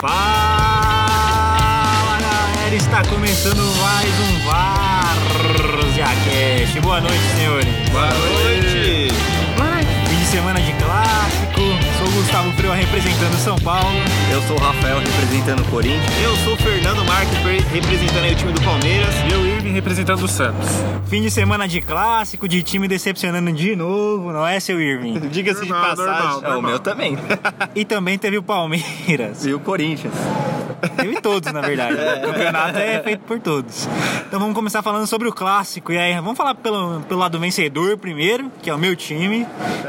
Fala galera, está começando mais um Várzea Cast. Boa noite, senhores. Boa noite! Fim de semana de clássico. Gustavo Freu representando São Paulo. Eu sou o Rafael representando o Corinthians. Eu sou o Fernando Marques, pre- representando aí o time do Palmeiras. E eu, Irving, representando o Santos. Fim de semana de clássico, de time decepcionando de novo, não é, seu Irving? Diga-se de Normal, passagem. normal. É, o meu também. E também teve o Palmeiras. E o Corinthians. Teve todos, na verdade. O campeonato é feito por todos. Então vamos começar falando sobre o clássico. E aí, vamos falar pelo, pelo lado vencedor primeiro, que é o meu time,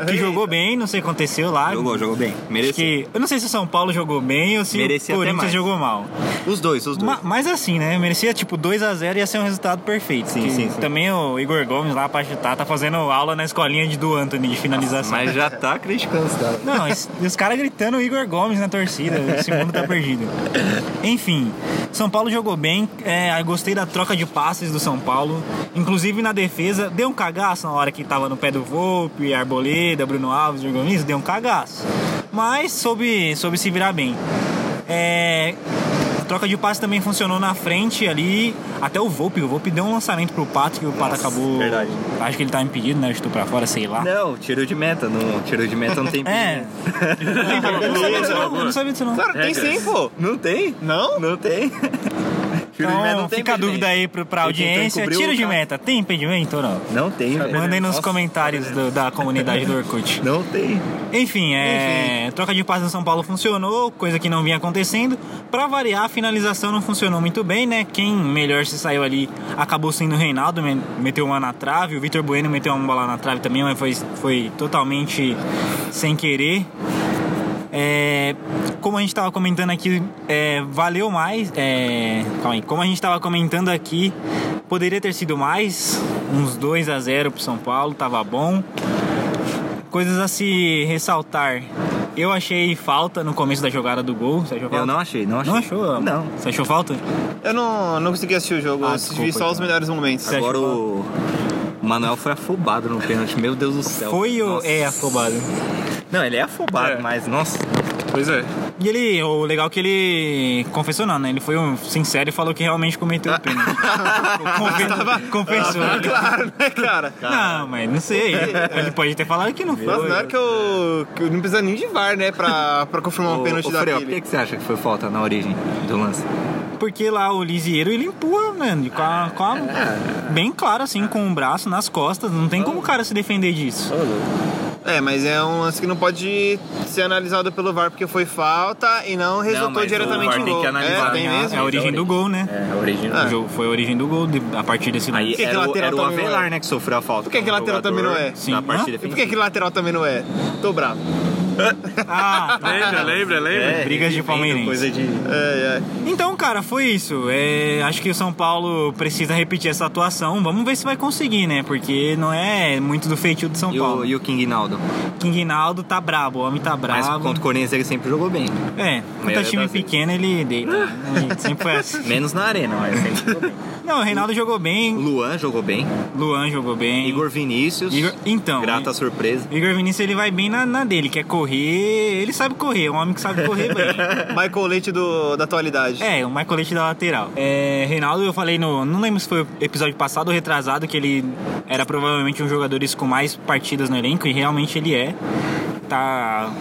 que jogou bem, não sei o que aconteceu lá. Jogou, jogou bem. Mereceu. que, eu não sei se o São Paulo jogou bem ou se Merecia o Corinthians jogou mal. Os dois, os dois. Ma- Mas assim, né? Merecia tipo 2x0 ia ser um resultado perfeito. Sim, sim, sim. Também o Igor Gomes lá pra chutar tá fazendo aula na escolinha de do Anthony de finalização. Mas já tá criticando os caras. Não, e os caras gritando o Igor Gomes na torcida. Esse mundo tá perdido. Enfim, São Paulo jogou bem. É, gostei da troca de passes do São Paulo. Inclusive na defesa, deu um cagaço na hora que tava no pé do Volpe, Arboleda, Bruno Alves, Gomes, deu um cagaço. Mas soube, soube se virar bem. É, troca de passe também funcionou na frente ali. Até o Volpe. O Volpe deu um lançamento pro Pato que o Pato acabou. verdade. Acho que ele tá impedido, né? Chutou pra fora, sei lá. Não, tiro de meta. Não, tiro de meta não tem É. impedimento. Eu não disso, não. Eu não sabia disso, não. Claro, tem sim, pô. Não tem? Não? Não tem. Então, fica a dúvida aí pra tentou audiência. Tiro de meta, tem impedimento ou não? Não tem, velho. Mandem nos Nossa, comentários do- da comunidade do Orkut. Não tem. Enfim, é, troca de passes no São Paulo funcionou, coisa que não vinha acontecendo. Pra variar, a finalização não funcionou muito bem, né? Quem melhor se saiu ali acabou sendo o Reinaldo, me- meteu uma na trave. O Vitor Bueno meteu uma bola na trave também, mas foi, foi totalmente sem querer. É, como a gente estava comentando aqui, é, valeu mais. É, calma aí. Como a gente estava comentando aqui, poderia ter sido mais. Uns 2 a 0 pro São Paulo, tava bom. Coisas a se ressaltar. Eu achei falta no começo da jogada do gol. Você achou falta? Eu não achei, não achei. Não achou? Não. Você achou falta? Eu não, não consegui assistir o jogo, Ah, eu assisti desculpa, só os então. melhores momentos. Você Agora o... Manuel foi afobado no pênalti. Meu Deus do céu. Foi ou é afobado? Não, ele é afobado, É. mas nossa. Pois é. E ele, o legal é que ele confessou não, né? Ele foi um sincero e falou que realmente cometeu o pênalti. Confe- Confessou. Claro, né, cara? Não, mas não sei. Ele pode ter falado que não foi. Nossa, não era que eu, que eu não precisa nem de VAR, né, pra, pra confirmar um Ô, pênalti Freu, por que, que você acha que foi falta na origem do lance? Porque lá o Lisieiro ele empurra, de- Com a, com a- bem claro, assim, com o braço nas costas. Não tem como o cara se defender disso. É, mas é um lance que não pode ser analisado pelo VAR porque foi falta e não resultou mas o diretamente VAR em tem gol. que analisar, é, tem né? mesmo. É a origem do gol, né? É, a origem Ah. O jogo foi a origem do gol de- a partir desse lance. Aí que que o, lateral era o não Avelar, é? né, que sofreu a falta. Por que que como lateral também não é? Sim. Na parte Hã? E por que, que lateral também não é? Tô bravo. Ah, Lembra, lembra, lembra? É, Brigas de palmeirense. Coisa de... É, é. Então, cara, foi isso. É, acho que o São Paulo precisa repetir essa atuação. Vamos ver se vai conseguir, né? Porque não é muito do feitio do São E Paulo. o, e o King Naldo? King Naldo tá brabo, o homem tá Mas brabo. contra o Corinthians ele sempre jogou bem. É, maioria é time das vezes. pequeno, ele deita. né? Sempre foi assim. Menos na arena, mas sempre jogou bem. Não, o Reinaldo jogou bem, Luan jogou bem. Luan jogou bem. Igor Vinícius. Igor- Então, Grata surpresa. Igor Vinícius ele vai bem na, na dele, quer correr, ele sabe correr, é um homem que sabe correr bem. Michael Leite do, da atualidade. É, o Michael Leite da lateral. É, Reinaldo, eu falei no. Não lembro se foi o episódio passado ou retrasado, que ele era provavelmente um dos jogadores com mais partidas no elenco, e realmente ele é. Tá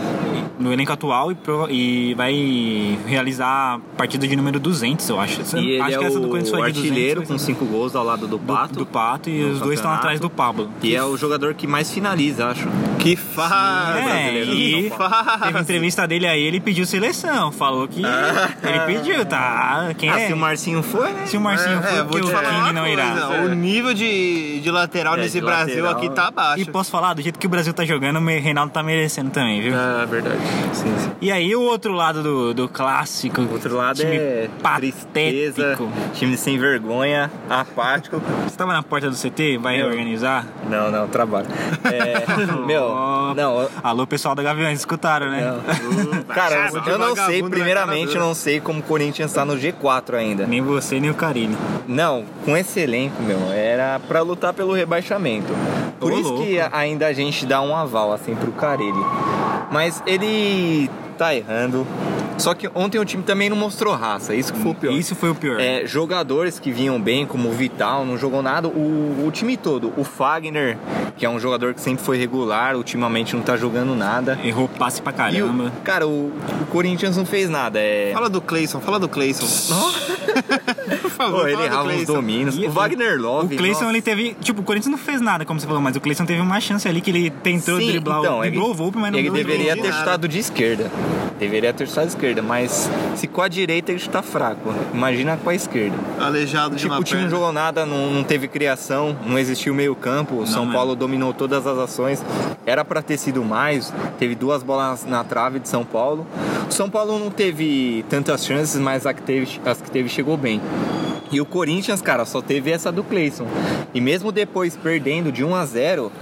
no elenco atual e, prova- e vai realizar a partida de número 200, eu acho. E ele acho é que essa do Corinthians o foi de 200, artilheiro mas- com cinco gols ao lado do do, Pato. do Pato e os dois estão atrás do Pablo. E é o jogador que mais finaliza, acho. Que faz! É, e Que faz! teve entrevista dele aí, ele pediu seleção, falou que ele pediu, tá? Quem Ah, é? se o Marcinho for, né? Se o Marcinho for, É, porque vou te o falar King não coisa, irá. O nível de, de lateral É, nesse de Brasil lateral. aqui tá baixo. E posso falar, do jeito que o Brasil tá jogando, o Reinaldo tá merecendo também, viu? É verdade. Sim, sim. E aí o outro lado do, do clássico. O outro lado time é tristeza, patético. time sem vergonha, apático. Você tava na porta do CT, vai Meu. organizar? Não, não, trabalho. É, meu, não, eu- Alô, pessoal da Gaviões, escutaram, né? não. Cara, de eu não sei, primeiramente, eu não sei como o Corinthians tá no G4 ainda. Nem você, nem o Carilli. Não, com esse elenco, meu, era pra lutar pelo rebaixamento. Por Ô, isso louco. que ainda a gente dá um aval, assim, pro Carelli. Mas ele tá errando, Só que ontem o time também não mostrou raça, isso que foi o pior. Isso foi o pior. É, jogadores que vinham bem, como o Vital, não jogou nada. O, o time todo. O Fagner, que é um jogador que sempre foi regular, ultimamente não tá jogando nada. Errou passe pra E o, caramba. cara, o, o Corinthians não fez nada. É, Fala do Cleison, fala do Cleison. Por favor, Pô, ele do errava os Cleison. domínios. E o Wagner O Love. Cleison, nossa. ele teve. Tipo, o Corinthians não fez nada, como você falou, mas o Cleison teve uma chance ali que ele tentou Sim, driblar então, o. ele, Driblou o Volpe, mas não ele deveria de ter nada. chutado de esquerda. Deveria ter chutado de esquerda, mas se com a direita ele chuta fraco. Imagina com a esquerda. Aleijado de Tipo, uma o time não jogou nada, não, não teve criação, não existiu meio campo. O São mesmo. Paulo dominou todas as ações. Era pra ter sido mais. Teve duas bolas na trave de São Paulo. O São Paulo não teve tantas chances, mas a que teve, as que teve chegou bem. E o Corinthians, cara, só teve essa do Cleison. E mesmo depois perdendo de 1 a 0,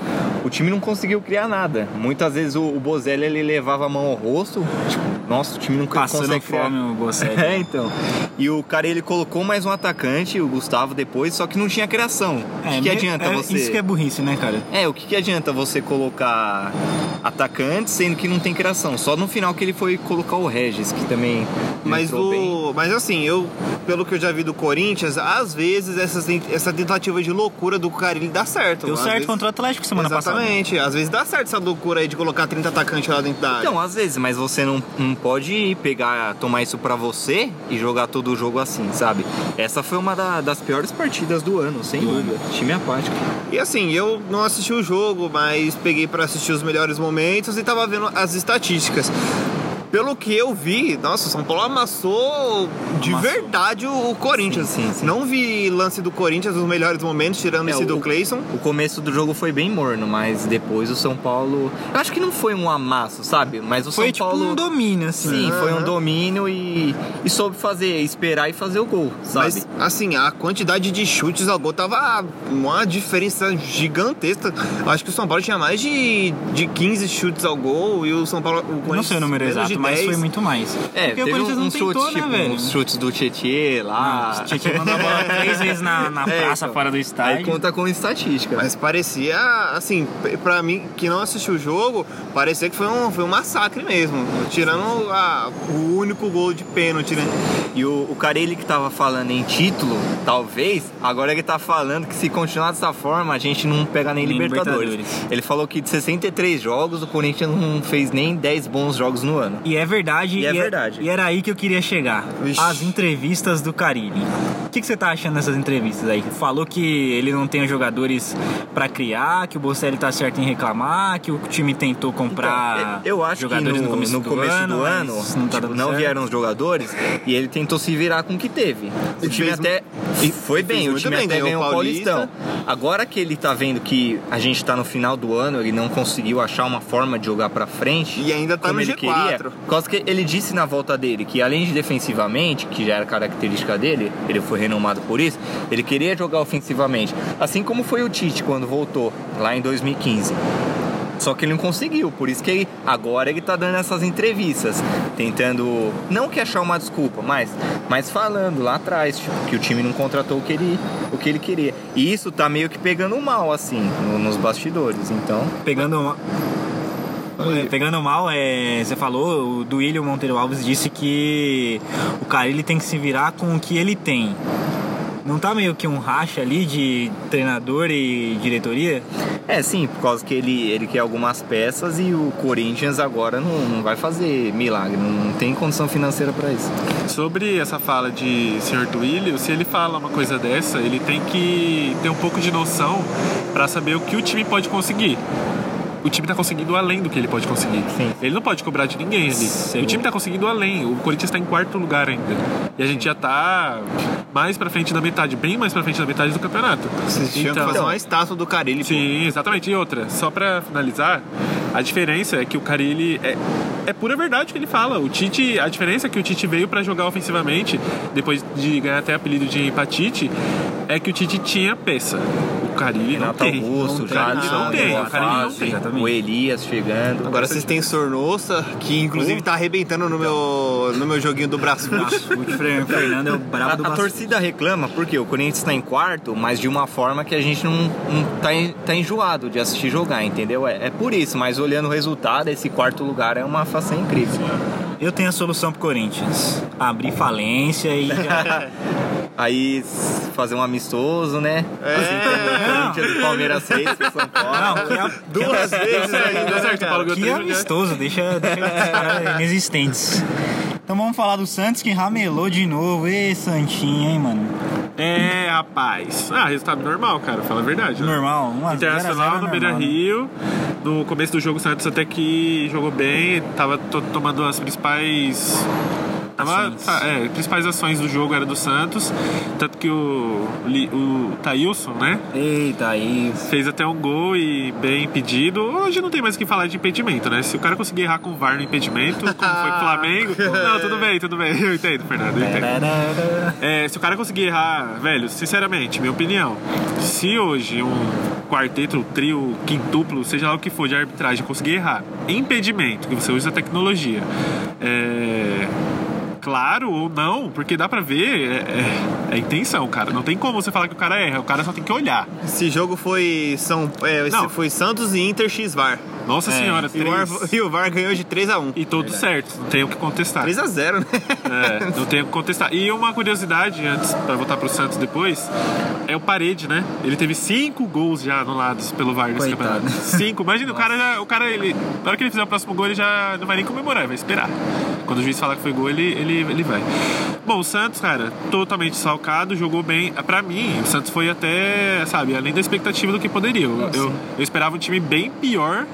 o time não conseguiu criar nada. Muitas vezes o, o Bozelli ele levava a mão ao rosto, tipo, nossa, o time não Passando consegue criar. fome o Bosselli. É, então. E o cara ele colocou mais um atacante, o Gustavo, depois, só que não tinha criação. o que, que adianta é, você. Isso que é burrice, né, cara? É, o que, que adianta você colocar atacante sendo que não tem criação? Só no final que ele foi colocar o Regis, que também. Mas, entrou bem. o, mas assim, eu, pelo que eu já vi do Corinthians, às vezes essa, essa tentativa de loucura do Carilli dá certo. Deu certo vezes- contra o Atlético semana passada. Exatamente. Às vezes dá certo essa loucura aí de colocar 30 atacantes lá dentro da área. Então, às vezes, mas você não, não pode pegar, tomar isso pra você e jogar todo o jogo assim, sabe? Essa foi uma da- das piores partidas do ano, sem dúvida. Time apático. E assim, eu não assisti o jogo, mas peguei pra assistir os melhores momentos e tava vendo as estatísticas. Pelo que eu vi, nossa, o São Paulo amassou de Amassou. verdade o, o Corinthians. Sim, sim, sim. Não vi lance do Corinthians nos melhores momentos, tirando É, esse do o- Cleison. O começo do jogo foi bem morno, mas depois o São Paulo. Eu acho que não foi um amasso, sabe? Mas o Foi São tipo Paulo. um domínio, assim. Sim, foi um domínio e, e soube fazer, esperar e fazer o gol, sabe? Mas, assim, a quantidade de chutes ao gol tava uma diferença gigantesca. Acho que o São Paulo tinha mais de, de 15 chutes ao gol e o São Paulo. O Não sei o número exato, de mas 10. foi muito mais. É, Porque o teve Corinthians não uns tentou, chutes, né, tipo, velho? uns chutes do Tietê lá. Não, o Tietchan mandou a bola três vezes na, na É, praça então. fora do Aí estádio. conta com estatística. Mas parecia, assim, pra mim que não assistiu o jogo, parecia que foi um, foi um massacre mesmo. Tirando a- o único gol de pênalti, né? E o, o cara ele que tava falando em título, talvez, agora ele tá falando que se continuar dessa forma, a gente não pega nem, Nem Libertadores. Libertadores. Ele falou que de 63 jogos, o Corinthians não fez nem 10 bons jogos no ano. E é verdade. E é verdade. E era aí que eu queria chegar. Vixe. As entrevistas do Carilli. O que, que você tá achando dessas entrevistas aí? Falou que ele não tem os jogadores pra criar, que o Bocelli tá certo em reclamar, que o time tentou comprar Então, eu acho jogadores que no, no começo, no do, começo ano, do ano, não, tá tipo, não vieram os jogadores e ele tentou se virar com o que teve. O time fez até e foi bem, o time bem, até ganhou o. Paulistão. Agora que ele tá vendo que a gente tá no final do ano, ele não conseguiu achar uma forma de jogar pra frente. E ainda tá como no ele G4. queria. Causa que ele disse na volta dele que além de defensivamente, que já era característica dele, ele foi renomado por isso, ele queria jogar ofensivamente. Assim como foi o Tite quando voltou lá em 2015. Só que ele não conseguiu, por isso que ele- agora ele tá dando essas entrevistas, tentando, não que achar uma desculpa, mas, mas falando lá atrás, tipo, que o time não contratou o que ele, o que ele queria. E isso tá meio que pegando mal, assim, no- nos bastidores, então... Pegando uma... Pegando mal, é, você falou, o Duílio Monteiro Alves disse que o Carilli tem que se virar com o que ele tem. Não tá meio que um racha ali de treinador e diretoria? É, sim, por causa que ele, ele quer algumas peças e o Corinthians agora não, não vai fazer milagre, não, tem condição financeira pra isso. Sobre essa fala de Sr. Duílio, se ele fala uma coisa dessa, ele tem que ter um pouco de noção pra saber o que o time pode conseguir. O time tá conseguindo além do que ele pode conseguir. Sim. Ele não pode cobrar de ninguém ali. Sim. O time tá conseguindo além. O Corinthians tá em quarto lugar ainda. E a gente já tá mais pra frente da metade, bem mais pra frente da metade do campeonato. Vocês tinham que fazer uma estátua do Carilli. pô. Sim, exatamente. E outra, só pra finalizar, a diferença é que o Carilli é, é pura verdade o que ele fala. O Tite, a diferença é que o Tite veio pra jogar ofensivamente, depois de ganhar até apelido de empatite, é que o Tite tinha peça. O Carilli não tem. Augusto, o Carilli Jadson, não tem. O Carilli não tem. exatamente. o Elias chegando. Agora vocês têm Sornossa, que inclusive tá arrebentando no meu, no meu joguinho do Brasfoot. O Fernando é o A, brabo do a torcida reclama porque o Corinthians está em quarto, mas de uma forma que a gente não, não tá, en- tá enjoado de assistir jogar, entendeu? É, é por isso, mas olhando o resultado, esse quarto lugar é uma façanha incrível. Eu tenho a solução pro Corinthians. Abrir falência e já... Aí fazer um amistoso, né? Assim como o Corinthians e Palmeiras fez pro São Paulo. Não, que, a, Duas vezes Deu ainda, certo, né, o Paulo cara? ganhou que amistoso, deixa, deixa os caras inexistentes. Então vamos falar do Santos que ramelou de novo. Ê, Santinho, hein, mano? É, rapaz. Ah, resultado normal, cara. Fala a verdade. né? Normal, 1 a 0 Internacional no Beira Rio. No começo do jogo, o Santos até que jogou bem, tava to- tomando as principais. Tava, tá, é, principais ações do jogo era do Santos. Tanto que o, o Thailson, né? Eita, aí. Fez até um gol e bem impedido. Hoje não tem mais o que falar de impedimento, né? Se o cara conseguir errar com o VAR no impedimento, como foi com o Flamengo. Não, tudo bem, tudo bem. Eu entendo, Fernando, eu entendo. É, se o cara conseguir errar, velho, sinceramente, minha opinião, se hoje um quarteto, trio, quintuplo, seja lá o que for de arbitragem, conseguir errar impedimento, que você usa a tecnologia, é. Claro ou não, porque dá pra ver, é, é, é intenção, cara. Não tem como você falar que o cara erra, o cara só tem que olhar. Esse jogo foi São, é, Não. foi Santos e Inter X VAR. Nossa senhora, E o, três. e o VAR ganhou de 3 a 1. E todos certos, não tem o que contestar. 3 a 0, né? É, não tenho o que contestar. E uma curiosidade, antes, pra voltar pro Santos depois, é o Parede, né? Ele teve cinco gols já anulados pelo VAR nesse Coitado. campeonato. Cinco. Imagina, o cara, já, o cara, ele, na hora que ele fizer o próximo gol, ele já não vai nem comemorar, ele vai esperar. Quando o juiz falar que foi gol, ele, ele, ele vai. Bom, o Santos, cara, totalmente salcado, jogou bem. Pra mim, o Santos foi até, sabe, além da expectativa do que poderia. Eu, eu, eu esperava um time bem pior,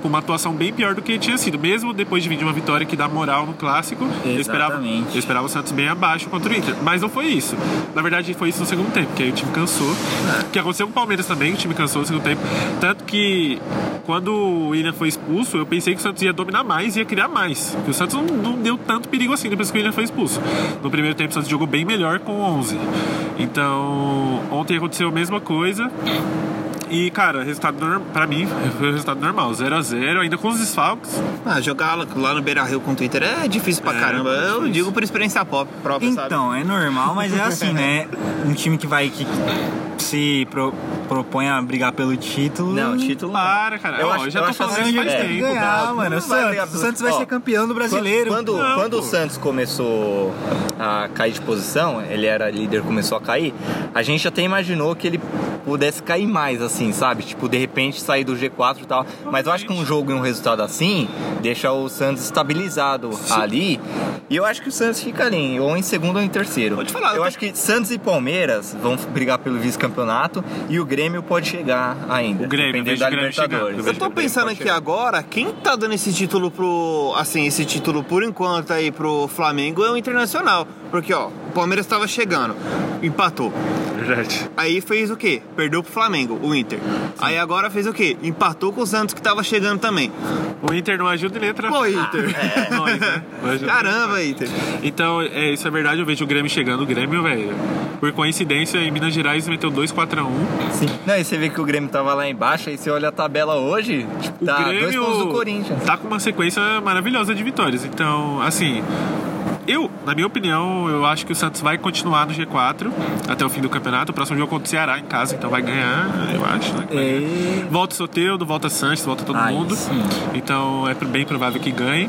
com uma atuação bem pior do que tinha sido. Mesmo depois de vir de uma vitória que dá moral no clássico, eu esperava, eu esperava o Santos bem abaixo contra o Inter. Mas não foi isso. Na verdade, foi isso no segundo tempo, que aí o time cansou. O que aconteceu com o Palmeiras também, o time cansou no segundo tempo. Tanto que quando o William foi expulso, eu pensei que o Santos ia dominar mais ia criar mais. Porque o Santos não, não deu tanto perigo assim depois que o William foi expulso. No primeiro tempo, o Santos jogou bem melhor com 11. Então, ontem aconteceu a mesma coisa. E, cara, resultado norm- pra mim foi o resultado normal, 0x0, ainda com os desfalques. Ah, jogar lá- no Beira Rio contra o Inter é difícil pra É, caramba. Eu difícil. digo por experiência pop- própria, sabe? Então, é normal, mas é assim, né? Um time que vai que se pro- propõe a brigar pelo título. Não, título. Para, cara. Eu Ó, acho- já eu tô acho falando isso faz é, tempo. ganhar, mano. O Santos, o Santos vai Ó, ser campeão do brasileiro. Quando, Não, quando o Santos começou a cair de posição, ele era líder, começou a cair, a gente até imaginou que ele pudesse cair mais, assim, sabe? Tipo, de repente sair do G4 e tal. Mas eu acho que um jogo e um resultado assim deixa o Santos estabilizado ali. E eu acho que o Santos fica ali, ou em segundo ou em terceiro. Vou te falar, eu acho que Santos e Palmeiras vão brigar pelo vice-campeonato e o Grêmio pode chegar ainda. O Grêmio, dependendo da o Grêmio chegando, Libertadores. eu Eu tô pensando pode aqui chegar. agora, quem tá dando esse título pro. Assim, esse título por enquanto aí pro Flamengo é o Internacional. Porque, ó, Palmeiras tava chegando, empatou. Verdade. Aí fez o quê? Perdeu pro Flamengo, o Inter. Aí agora fez o quê? Empatou com o Santos que tava chegando também. O Inter não ajuda em letra. Pô, Inter. Nós, né? Não. Caramba, Inter. Então, é, isso é verdade, eu vejo o Grêmio chegando. O Grêmio, velho, por coincidência, em Minas Gerais meteu 2-4-1. Sim. Não, e você vê que o Grêmio tava lá embaixo, aí você olha a tabela hoje, tipo, O tá Grêmio dois pontos do Corinthians. tá com uma sequência maravilhosa de vitórias. Então, assim, eu, na minha opinião, eu acho que o Santos vai continuar no G4 até o fim do campeonato. O próximo jogo contra o Ceará em casa, então vai ganhar, eu acho, né? ganhar. E... Volta o Soteldo, volta Sanches, volta todo Aí mundo. sim. Então é bem provável que ganhe.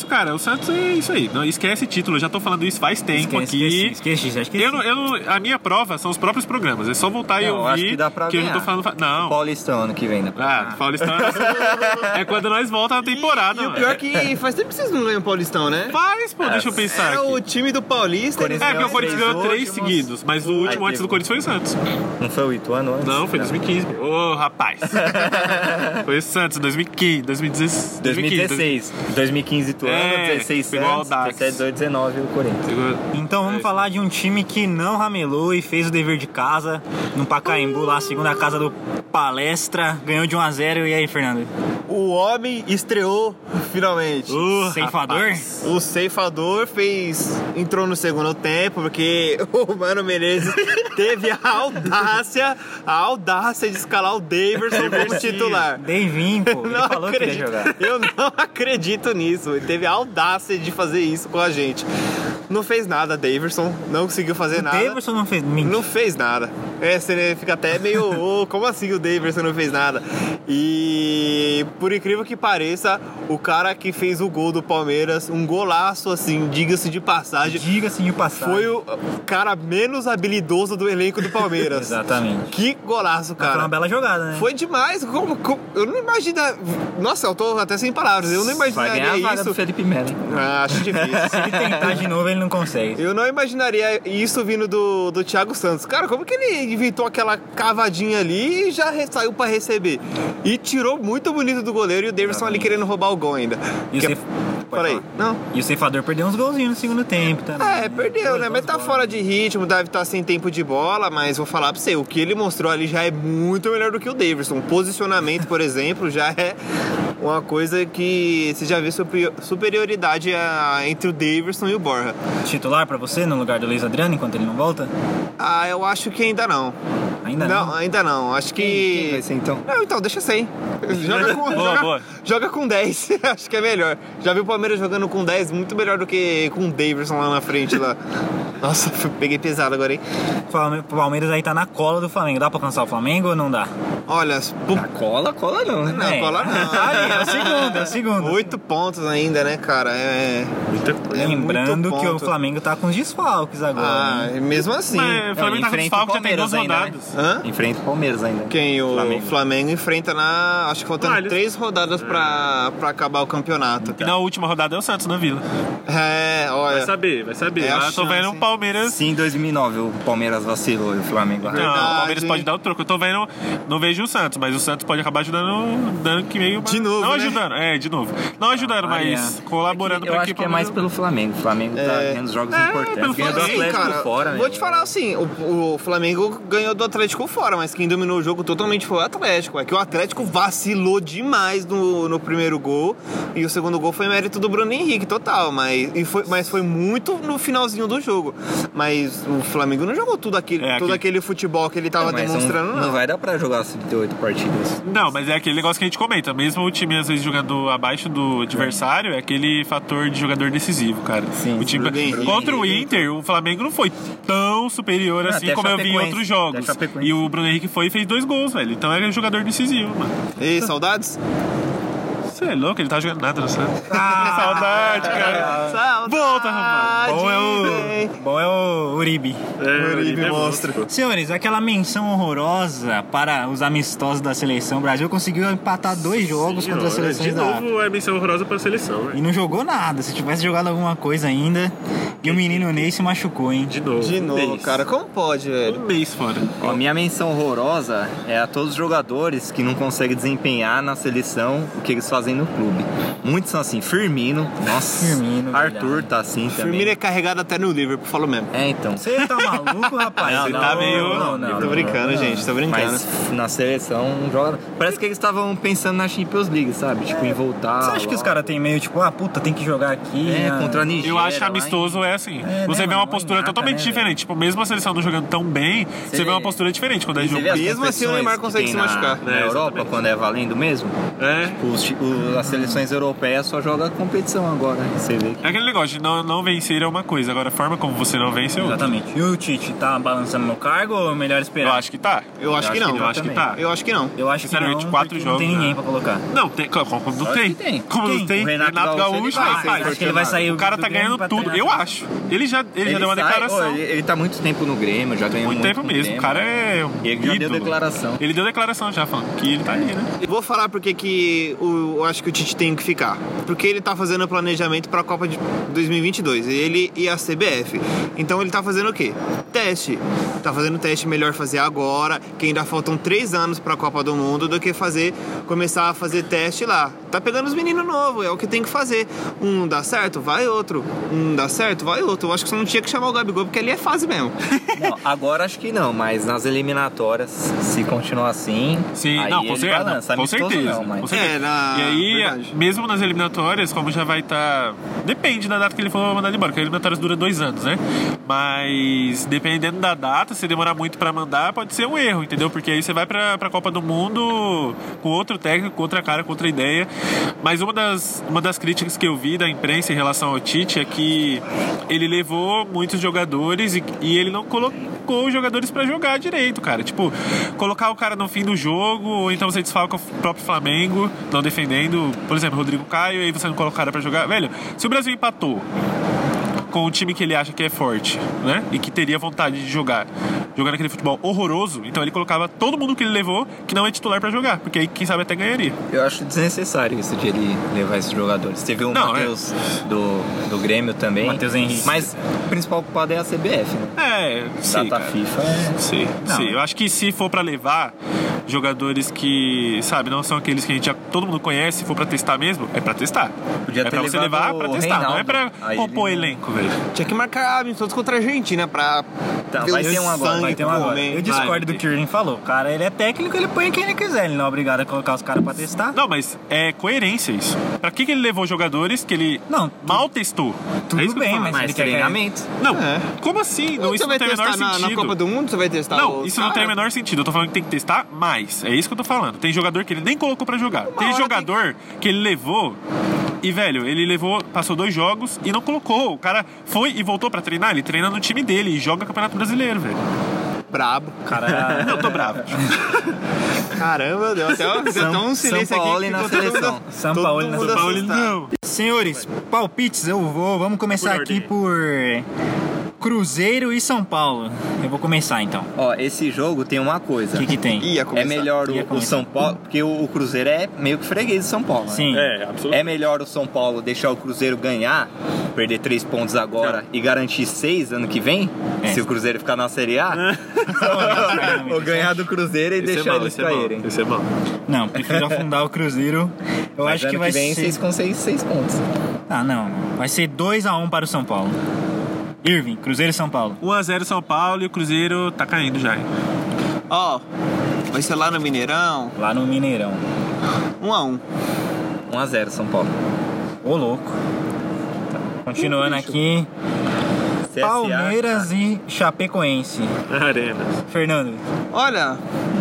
É isso, cara. O Santos é isso aí. Não esquece título. Eu já tô falando isso faz tempo Esqueci, aqui. esqueci, esqueci, esqueci. Eu não, eu não- a minha prova são os próprios programas. É só voltar e Não, eu ouvir. acho que dá pra eu já ganhar. tô falando. fa- Não. Paulistão ano que vem, né? Ah, Paulistão é quando nós voltamos na temporada. E o mano. pior é que faz tempo que vocês não ganham o Paulistão, né? Faz, pô, deixa eu pensar. É aqui. o time do Paulista. É, porque o Corinthians três ganhou três últimos. seguidos, mas o último antes do Corinthians foi o Santos. Não foi o Ituano antes? Não, foi 2015. Ô, rapaz. foi o Santos, 2015, 2016. 2016. 2015 Ituano, É, 16 pegou o Audax. 17, 18, 19 o Corinthians. Então vamos É, falar de um time que não ramelou e fez o dever de casa no Pacaembu, lá, segunda casa do Palestra, ganhou de 1 a 0 E aí, Fernando? O homem estreou finalmente. Uh, Ceifador? O ceifador fez. entrou no segundo tempo, porque o Mano Menezes teve a audácia, a audácia de escalar o Daverson como titular. Devin, pô, ele Não falou que ia acredito, jogar. eu não acredito nisso. Ele teve a audácia de fazer isso com a gente. Não fez nada, Daverson. Não conseguiu fazer O nada. Davidson não fez. Mentira. Não fez nada. É, você fica até meio. "Ô, como assim o Davidson não fez nada? E por incrível que pareça, o cara que fez o gol do Palmeiras, um golaço assim, diga-se de passagem, Diga-se de passagem. foi o cara menos habilidoso do elenco do Palmeiras. Exatamente. Que golaço, Foi uma cara. bela jogada, né? Foi demais. Como, como- eu não imagina. Nossa, eu tô até sem palavras. Eu não Vai ganhar a imaginaria vaga isso. do Felipe Melo. Ah, acho difícil. Se ele tentar de novo, ele não consegue. Eu não imaginaria isso vindo do, do Thiago Santos. Cara, como que ele inventou aquela cavadinha ali e já saiu pra receber? E tirou muito bonito do goleiro e o Davidson ali querendo roubar o gol ainda. E Que- Cef- Fala aí. Não. E o ceifador perdeu uns golzinhos no segundo tempo também. É, perdeu, né? Mas tá fora de ritmo, deve estar sem tempo de bola, mas vou falar pra você, o que ele mostrou ali já é muito melhor do que o Davidson. O posicionamento, por exemplo, já é uma coisa que você já vê superi- superioridade a- entre o Davidson e o Borja. Titular pra você no lugar do Luiz Adriano enquanto ele não volta? Ah, eu acho que ainda não. Ainda não, não. ainda não. Acho Quem, quem que. vai ser então? Não, então, deixa sem. Joga com, Boa, joga, boa. joga com 10. Acho que é melhor. Já vi o Palmeiras jogando com 10 muito melhor do que com o Davidson lá na frente lá. Nossa, peguei pesado agora, hein? O Palmeiras aí tá na cola do Flamengo. Dá pra alcançar o Flamengo ou não dá? Olha, pu- A cola, cola não, né? Não, É. cola não. Aí, é o segundo, é o segundo. Oito pontos ainda, né, cara? É. Muita é Lembrando muito que o ponto. Flamengo tá com os desfalques agora. Ah, né? mesmo assim. Mas o Flamengo tá com enfrenta o desfalque, já tem duas Palmeiras ainda, né? Hã? Enfrenta o Palmeiras ainda. Quem? O Flamengo, Flamengo. enfrenta na. Acho que faltando Ah, eles- três rodadas pra, pra acabar o campeonato. E na última rodada é o Santos na Vila. É, Vai olha. saber, vai saber. É Ah, tô vendo o? Palmeiras. Sim, em 2009 o Palmeiras vacilou e o Flamengo Não. Verdade, o Palmeiras pode dar o troco. Eu tô vendo, não vejo o Santos, mas o Santos pode acabar ajudando, dando que meio. De novo, Não né? ajudando, é, de novo. Não ajudando, Maria. mas colaborando Eu pra acho que é mais pelo Flamengo. O Flamengo tá É. ganhando jogos É, importantes. Ganhou do cara, fora, né? Vou te falar assim, o, o Flamengo ganhou do Atlético fora, mas quem dominou o jogo totalmente foi o Atlético. É que o Atlético vacilou demais no, no primeiro gol e o segundo gol foi mérito do Bruno Henrique, total. Mas, e foi, mas foi muito no finalzinho do jogo. Mas o Flamengo não jogou tudo aquele, É, todo aquele- aquele futebol que ele tava Mas demonstrando, não, não. vai dar pra jogar as 38 partidas. Não, mas é aquele negócio que a gente comenta. Mesmo o time às vezes jogando abaixo do adversário, é aquele fator de jogador decisivo, cara. Sim, o time Bruno Henrique. contra o Inter, o Flamengo não foi tão superior assim como eu vi em outros jogos. Chapecoense. E o Bruno Henrique foi e fez dois gols, velho. Então é um jogador decisivo, mano. Ei, saudades? Você é louco, ele tá jogando nada no Santos. Ah, Saudade, cara. Saudade. Volta, rapaz. Bom é o, bom é o Uribe. É, Uribe é monstro. Senhores, aquela menção horrorosa para os amistosos da seleção. O Brasil conseguiu empatar dois jogos contra as Senhora, seleções De da novo, é missão horrorosa pra seleção, E velho. não jogou nada. Se tivesse jogado alguma coisa ainda. E o menino Ney se machucou, hein? De novo. De novo, mês. cara. Como pode, velho? Um mês fora. Ó, minha menção horrorosa é a todos os jogadores que não conseguem desempenhar na seleção o que eles fazem no clube. Muitos são assim, Firmino, nossa, Firmino, Arthur verdade. tá assim também. Firmino é carregado até no Liverpool, falo mesmo. É, então. Você tá maluco, rapaz? Não, Você tá meio- Tô brincando, gente, tô brincando. Mas na seleção joga. Parece que eles estavam pensando na Champions League, sabe? Tipo, em voltar. Você acha que os caras têm meio tipo, ah, puta, tem que jogar aqui? É, ah, contra a Nigéria. Eu acho que lá amistoso é assim. É, você né, vê mano? uma postura Não engata, totalmente né, diferente. Tipo, mesmo a seleção não jogando tão bem, você, Você vê uma postura diferente quando é jogo. Mesmo assim, o Neymar consegue se machucar. Na, É, Europa, quando é valendo mesmo, É. os, ti- o- as seleções europeias só jogam competição agora. né? Você vê que É aquele negócio de não, não vencer é uma coisa, agora a forma como você não vence é outra. Exatamente. E o Tite tá balançando no cargo ou é melhor esperar? Eu acho que tá. Eu acho que não. Eu acho que tá. Eu acho que não. Eu acho que Sinceramente, não, quatro jogos, não tem ninguém né? pra colocar. Não, tem, como, como não tem? tem. Como não tem? O Renato Gaúcho, ele vai Acho que ele vai sair O cara tá ganhando tudo. Eu acho. Ele já, ele já deu uma sai- declaração. Ele, ele tá muito tempo no Grêmio, já ganhou Muito muito, tempo mesmo. Grêmio. O cara é. um ele já deu declaração. Ele deu declaração já, falando que ele tá aí, né? Eu Vou falar porque que o, eu acho que o Tite tem que ficar. Porque ele tá fazendo o planejamento pra Copa de 2022. Ele e a CBF. Então ele tá fazendo o quê? Teste. Tá fazendo teste melhor fazer agora, que ainda faltam três anos pra Copa do Mundo, do que fazer começar a fazer teste lá. Tá pegando os meninos novos, é o que tem que fazer. Um dá certo, vai outro. Um dá certo, vai outro. Eu acho que você não tinha que chamar o Gabigol, porque ali é fase mesmo. Não, agora acho que não, mas nas eliminatórias, se continuar assim. Sim, aí não, com certeza, balança. com certeza. Não, mas. Com certeza. É, na- E aí, verdade. mesmo nas eliminatórias, como já vai estar. Depende da data que ele for mandado embora, porque eliminatórias dura dois anos, né? Mas dependendo da data, se demorar muito pra mandar, pode ser um erro, entendeu? Porque aí você vai pra, pra Copa do Mundo com outro técnico, com outra cara, com outra ideia. Mas uma das, uma das críticas que eu vi da imprensa em relação ao Tite é que ele levou muitos jogadores e, e ele não colocou os jogadores pra jogar direito, cara. Tipo, colocar o cara no fim do jogo, ou então você desfalca o próprio Flamengo, não defendendo, por exemplo, Rodrigo Caio, e aí você não coloca o cara pra jogar. Velho, se o Brasil empatou com o time que ele acha que é forte, né? E que teria vontade de jogar, jogando aquele futebol horroroso, então ele colocava todo mundo que ele levou que não é titular pra jogar, porque aí quem sabe até ganharia. Eu acho desnecessário isso de ele levar esses jogadores. Teve o Não, Matheus do, do Grêmio também. Matheus Henrique. Mas o principal culpado é a CBF, né? É, sim. Data cara. FIFA é. Sim, Não. sim. Eu acho que se for pra levar jogadores que, sabe, não são aqueles que a gente já todo mundo conhece, se for pra testar mesmo, é pra testar. Podia é ter pra você levar pra testar, não é Reinaldo. pra Aí compor ele elenco, velho. Tinha que marcar amistosos contra a Argentina pra. Tá, vai ter um agora, Vai ter um agora. comer. Eu discordo do que o Irving falou. O cara, ele é técnico, ele põe quem ele quiser. Ele não é obrigado a colocar os caras pra testar. Não, mas é coerência isso. Pra que, que ele levou jogadores que ele Não, tu- mal testou? tudo é isso bem, mas Mas ele quer treinamento. Não, É. como assim? Não, isso não tem o menor na, sentido. na Copa do Mundo? Você vai testar Não, isso não tem o menor sentido. Eu tô falando que tem que testar mais. É isso que eu tô falando. Tem jogador que ele nem colocou pra jogar. tem hora jogador que ele levou. E, velho, ele levou, passou dois jogos e não colocou. O cara foi e voltou pra treinar. Ele treina no time dele e joga Campeonato Brasileiro, velho. Brabo. Cara, Eu tô bravo. Caramba, deu até, deu até um silêncio São Paulo aqui. e na todo seleção. mundo- São Paulo e na mundo São Paulo, não. senhores, palpites, eu vou. Vamos começar Por aqui ordem. por Cruzeiro e São Paulo. Eu vou começar então. Ó, esse jogo tem uma coisa. O que, que tem? Ia É melhor Ia o, o. São Paulo, porque o, o Cruzeiro é meio que freguês de São Paulo. né? Sim. É, absolutamente. É melhor o São Paulo deixar o Cruzeiro ganhar, perder três pontos agora e garantir seis ano que vem, É. se o Cruzeiro ficar na Série A, ou ganhar do Cruzeiro e Esse é deixar mal, eles é mal, caírem. Esse é mal. Não, prefiro afundar o Cruzeiro. Eu Mas acho ano que vai vem ser. vocês com seis, seis pontos. Ah, não. Vai ser 2x1 para o São Paulo. Irving, Cruzeiro e São Paulo. 1x0 São Paulo e o Cruzeiro tá caindo já. Ó, vai ser lá no Mineirão. Lá no Mineirão. 1 a 1 1x0 São Paulo. Ô, louco. Continuando aqui. CSA, Palmeiras e Chapecoense. Arena. Fernando. Olha,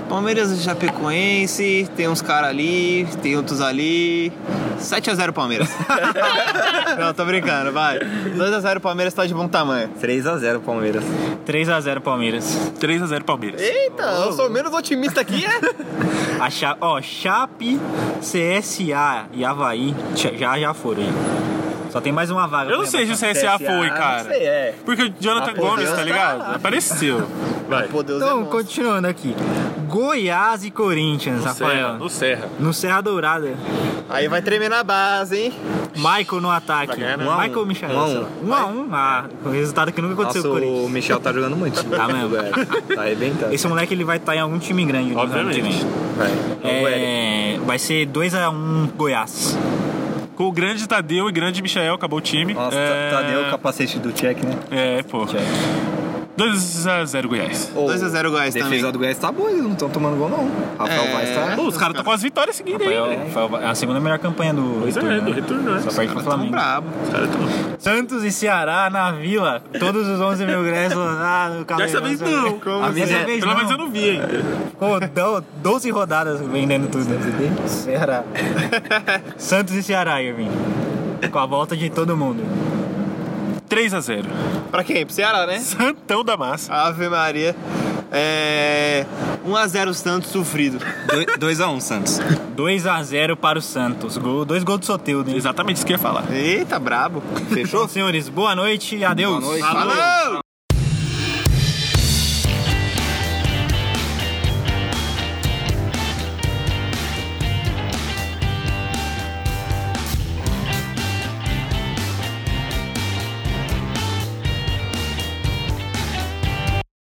Palmeiras e Chapecoense, tem uns caras ali, tem outros ali. 7x0 Palmeiras. Não, tô brincando, vai. 2x0 Palmeiras tá de bom tamanho. 3x0 Palmeiras. 3x0 Palmeiras. 3x0 Palmeiras. Eita, eu sou menos otimista aqui, é? A Cha... Ó, Chape, CSA e Havaí já- já, foram. já. Só tem mais uma vaga. Eu não sei se o rebaixar. CSA foi, cara. Não sei, é. Porque o Jonathan Ah, Gomes, tá ligado? lá. Apareceu. Vai. Pô, Deus é Então, monstro. continuando aqui. Goiás e Corinthians, Rafael. Serra, no Serra. No Serra Dourada. Aí vai tremer na base, hein? Michael no ataque. Ganhar, né? Um a um. Michael Michel. Um a um. Um a um. Ah, o resultado que nunca aconteceu Nossa, com o o Corinthians. Michel tá jogando muito. Tá mesmo? É, Tá arrebentando. Esse moleque ele vai estar em algum time grande. no que Obviamente. Vai. É, vai ser 2x1 Goiás. Com o grande Tadeu e grande Michael, acabou o time. Nossa, é... Tadeu o capacete do Check, né? É, pô. 2x0 Goiás. 2x0 Goiás A defesa também. do Goiás tá boa, eles não estão tomando gol, não. Rafael É. Vaz tá. Pô, os caras estão com as vitórias seguidas aí, Rafael, né? É a segunda melhor campanha do Pois é, retorno. do retorno, né? Só perde pro Flamengo. brabo. Os caras tão... Santos e Ceará na Vila. Todos os 11 mil ingressos lá no Dessa vez não. Como A Dessa assim? vez Pelo não. menos eu não vi ainda. Do- 12 rodadas vendendo tudo. Ceará. Santos e Ceará, Irving. Com a volta de todo mundo. 3x0. Pra quem? Pro Ceará, né? Santão da massa. Ave Maria. É. 1x0 Santos sofrido. 2x1 Santos. 2x0 para o Santos. Gol, dois gols do Soteldo, hein? Exatamente isso que eu ia falar. Eita, brabo. Fechou? Senhores, boa noite e adeus. Boa noite. Falou!